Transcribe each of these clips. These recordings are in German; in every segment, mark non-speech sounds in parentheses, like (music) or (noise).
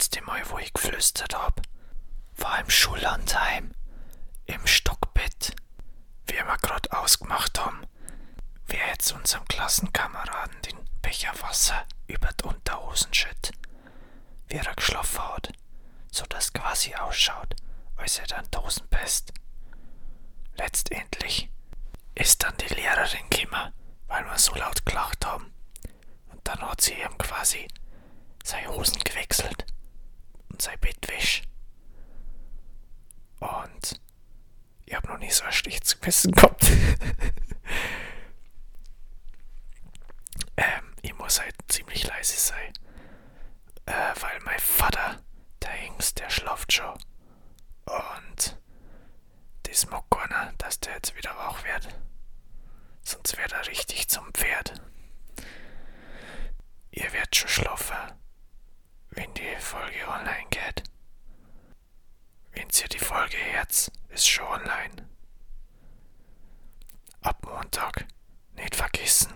Letzte Mal, wo ich geflüstert hab, war im Schullandheim, im Stockbett, wie wir gerade ausgemacht haben, wer jetzt unserem Klassenkameraden den Becher Wasser über die Unterhosen schütt, wie er geschlafen hat, so dass quasi ausschaut, als er dann Dosenpest. Letztendlich ist dann die Lehrerin gekommen, weil wir so laut gelacht haben. Und dann hat sie ihm quasi seine Hosen gewechselt und sein Bettwäsch. Und ich hab noch nie so ein schlechtes Gewissen gehabt. (laughs) ähm, ich muss halt ziemlich leise sein. Äh, weil mein Vater, der Hengst, der schlaft schon. Und das mag keiner, dass der jetzt wieder wach wird. Sonst wird er richtig zum Pferd. Ihr werdet schon schlafen, wenn die Folge online geht. Wenn ihr die Folge jetzt ist schon online. Ab Montag nicht vergessen.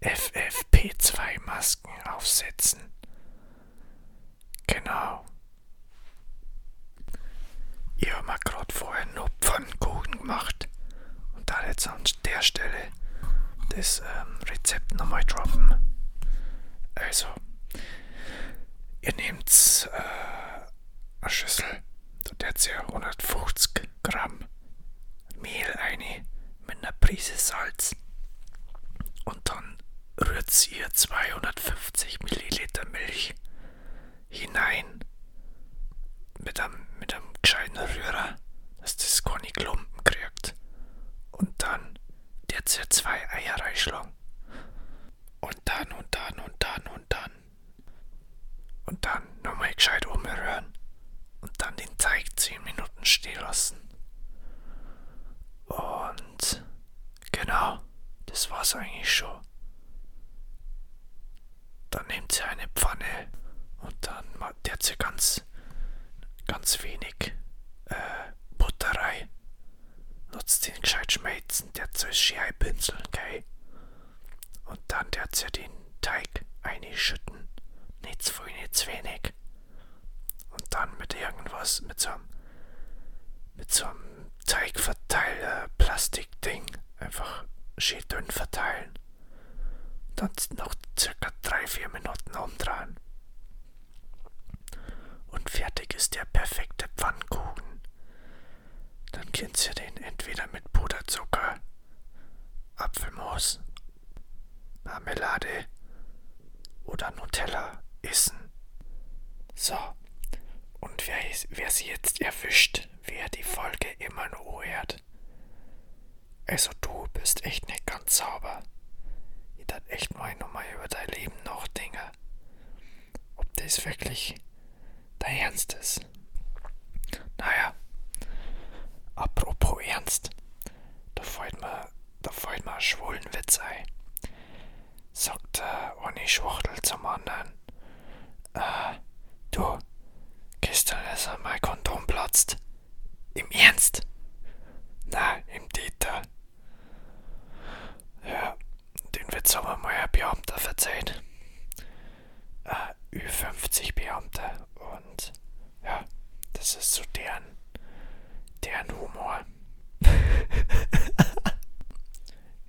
FFP2-Masken aufsetzen. Genau. Ich habe mir gerade vorher nur Pfannkuchen gemacht und da jetzt an der Stelle das ähm, Rezept nochmal droppen. Also, nehmt äh, eine Schüssel, da tut ihr 150 Gramm Mehl eine mit einer Prise Salz und dann rührt ihr 250 Milliliter Milch hinein mit einem, mit einem gescheiten Rührer, dass das keine Klumpen kriegt. Und dann jetzt ihr zwei Eier reinschlagen. Und dann und dann und dann und dann. Und dann nochmal gescheit umrühren. Und dann den Teig 10 Minuten stehen lassen. Und genau, das war's eigentlich schon. Dann nehmt ihr eine Pfanne und dann macht ihr ganz, ganz wenig äh, Butter rein. Nutzt den gescheit schmelzen, der soll schön pinseln, gell? Und dann der ihr den Teig einschütten. Nicht zu viel, nicht zu wenig. Und dann mit irgendwas, mit so einem, mit so einem Teigverteiler, Plastikding, einfach schön dünn verteilen. Dann noch circa 3-4 Minuten umdrehen. Und fertig ist der perfekte Pfannkuchen. Dann könnt ihr den entweder mit Puderzucker, Apfelmus, Marmelade oder Nutella. So, und wer, wer sie jetzt erwischt, wer die Folge immer nur hört. Also du bist echt nicht ganz sauber. Ich darf echt mal nochmal über dein Leben nachdenken. Ob das wirklich dein Ernst ist. Naja, apropos Ernst, da fällt mir, da fällt mir ein schwulen Witz ein. Sagt der eine Schwuchtel zum anderen. Äh, du, gestern ist mein Kondom platzt. Im Ernst? Na, im Dieter. Ja, den Witz haben wir mal ein Beamter verzeiht. Äh, Ü50 Beamter. Und ja, so deren, deren Humor.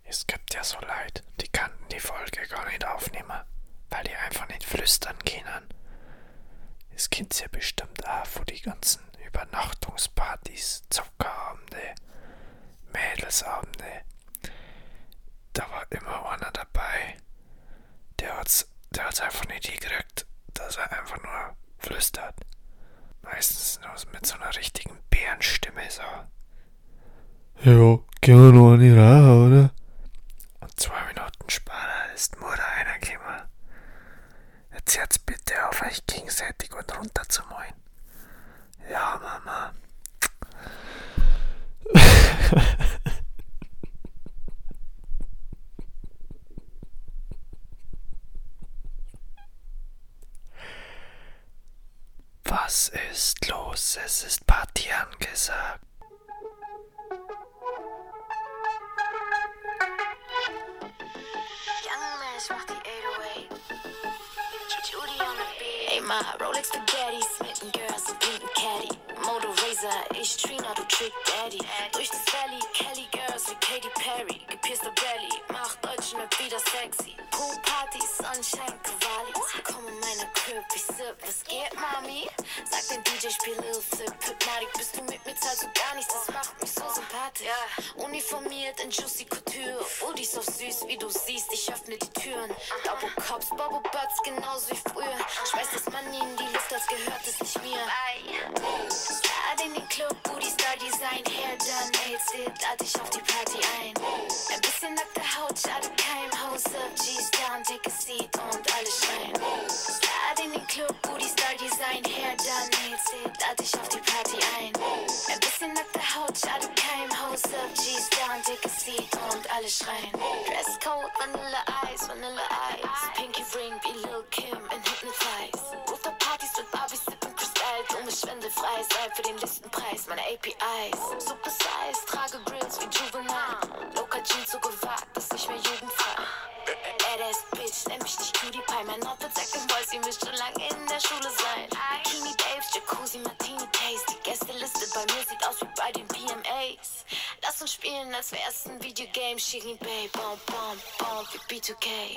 es gibt ja so Leid, die kannten die Folge gar nicht aufnehmen, weil die einfach nicht flüstern können. Es kennt ja bestimmt auch von die ganzen Übernachtungspartys, Zuckerabende, Mädelsabende. Da war immer einer dabei, der hat's, der hat's einfach nicht hingekriegt, Ja, gehen wir noch an die Reihe, oder? Und zwei Minuten später ist Mutter reingekommen. Jetzt hört's bitte auf, euch gegenseitig und runter zu malen. Ja, Mama. (laughs) Was ist los? Es ist Party angesagt. My Rolex Spaghetti, smitten girls und blinden Caddy. Motor Razor, ich Trina, du Trick Daddy. Durch das Valley, Kelly Girls wie Katy Perry. Gepierster Belly, macht Deutschen wieder sexy. Pool Party, Sunshine, Cavalli. Komm in meiner Crib, ich sip, was geht, Mami? Sag den DJ, spiel Lil Flip, Hypnotic, bist du mit mir, zahlst du gar nichts, das macht mich so sympathisch. Uniformiert in Juicy Couture, Udis auf süß, wie du siehst, Double Cops, Bubble Butts, genauso wie früher. Schmeiß das Money in die Luft, als gehört es nicht mir. Slide in den Club, Booty Star Design, Hair done, Nails it, lad dich auf die Party ein. Ein bisschen nackte Haut, schade kein Hose up, G's down, take a seat und alle schreien. Slide in den Club, Booty Star Design, Hair done, Nails it, lad dich auf die Party ein. Ein bisschen nackte Haut, schade kein Hose up, G's down, a seat und alle schreien. Dresscode, Vanilla Ice, Vanilla Ice, Pinky Ring wie Lil Kim in Hypnotize. Rooftop-Partys mit Barbies, sippen Kristall, dumme schwindelfrei, sei für den Listenpreis, meine APIs. Super Size, trage Grills wie Juvenile. Local Jeans so gewagt, dass ich mehr jugendfrei. Badass Bitch, nenn mich nicht Cutie Pie. Mein Outfit sagt dem Boys, ihr müsst schon lange in der Schule sein. Bikini Babes, Jacuzzi, Martini Lass spielen, als wär's ein Videogame. Shirin Bay, bom, bom, bom, wie B2K.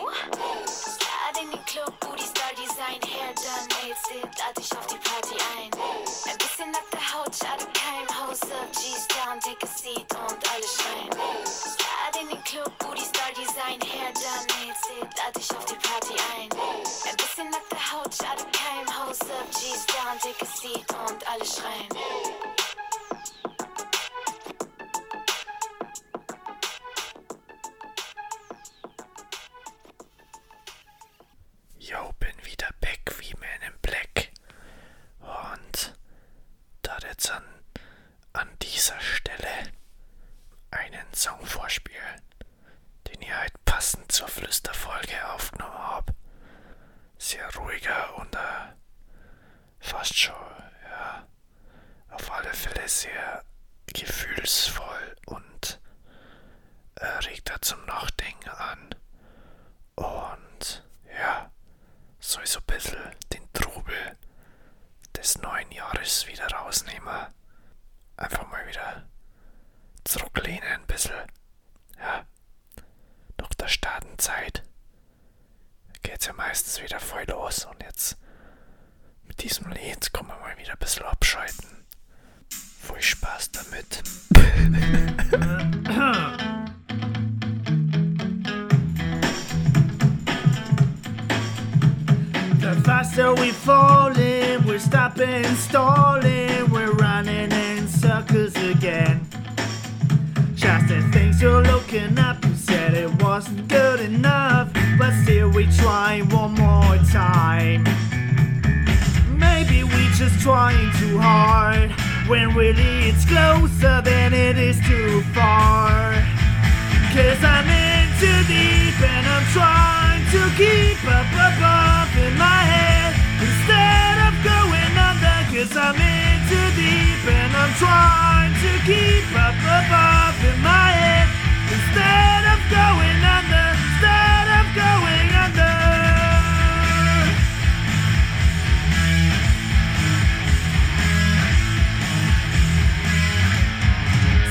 Slide in den Club, Booty Star Design, Hair done, Nails it, lad dich auf die Party ein. Ein bisschen nackte Haut, schade kein Hose up, G's down, take a seat und alle schreien. Slide in den Club, Booty Star Design, Hair done, Nails it, lad dich auf die Party ein. Ein bisschen nackte Haut, schade kein Hose up, G's down, take a seat und alle schreien. Song vorspielen, den ich halt passend zur Flüsterfolge aufgenommen habe. Sehr ruhiger und äh, fast schon, ja, auf alle Fälle sehr gefühlsvoll und äh, regt da zum Nachdenken an. Und ja, soll so ein bisschen den Trubel des neuen Jahres wieder rausnehmen. Einfach mal wieder zurücklehnen ein bisschen. Ja, nach der Startenzeit geht's ja meistens wieder voll los und jetzt mit diesem Lied kann man mal wieder ein bisschen abschalten. Viel Spaß damit. The faster we falling, we're stopping, stalling, we're running in circles again. Just as things you're looking up, you said it wasn't good enough, but still we try one more time. Maybe we just trying too hard, when really it's closer than it is too far. Cause I'm in too deep and I'm trying to keep up above in my head instead of going under. Cause I'm in too deep and I'm trying to keep up above in my head instead of going under. Instead of going under.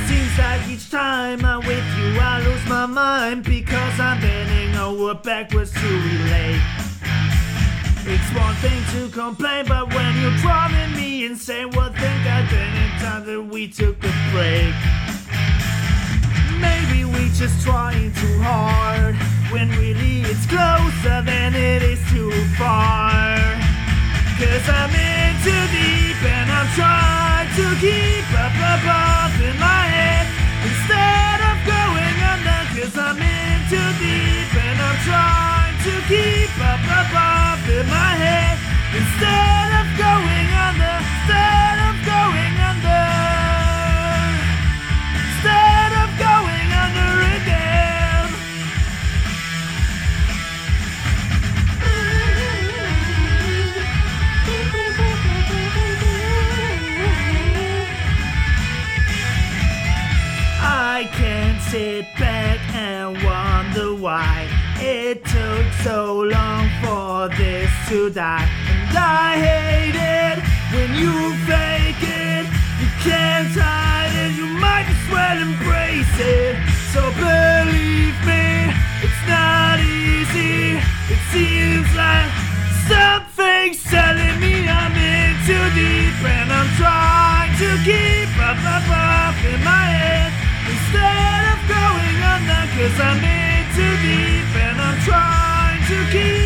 Seems like each time I'm with you, I lose my mind because I'm bending over backwards to relate. It's one thing to complain, but when you're driving me insane, well, think I did in time that we took a break. Maybe we just trying too hard when really it's closer than it is too far. Cause I'm in too deep and I'm trying to keep up above in my head instead of going under. Cause I'm in too deep and I'm trying to keep up above in my head instead of going under. Instead of Cause I'm in too deep and I'm trying to keep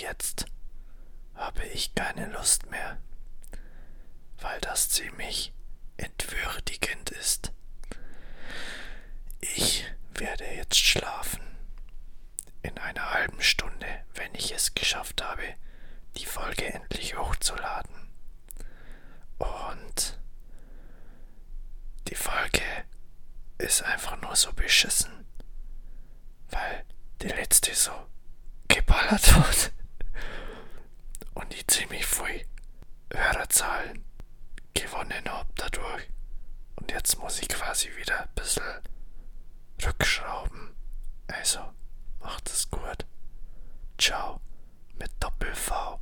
jetzt habe ich keine Lust mehr, weil das ziemlich entwürdigend ist. Ich werde jetzt schlafen. In einer halben Stunde, wenn ich es geschafft habe, die Folge endlich hochzuladen. Und die Folge ist einfach nur so beschissen, weil die letzte so geballert (laughs) wird und die ziemlich viel Hörerzahlen gewonnen habe dadurch. Und jetzt muss ich quasi wieder ein bisschen rückschrauben. Also, macht es gut. Ciao mit Doppel-V.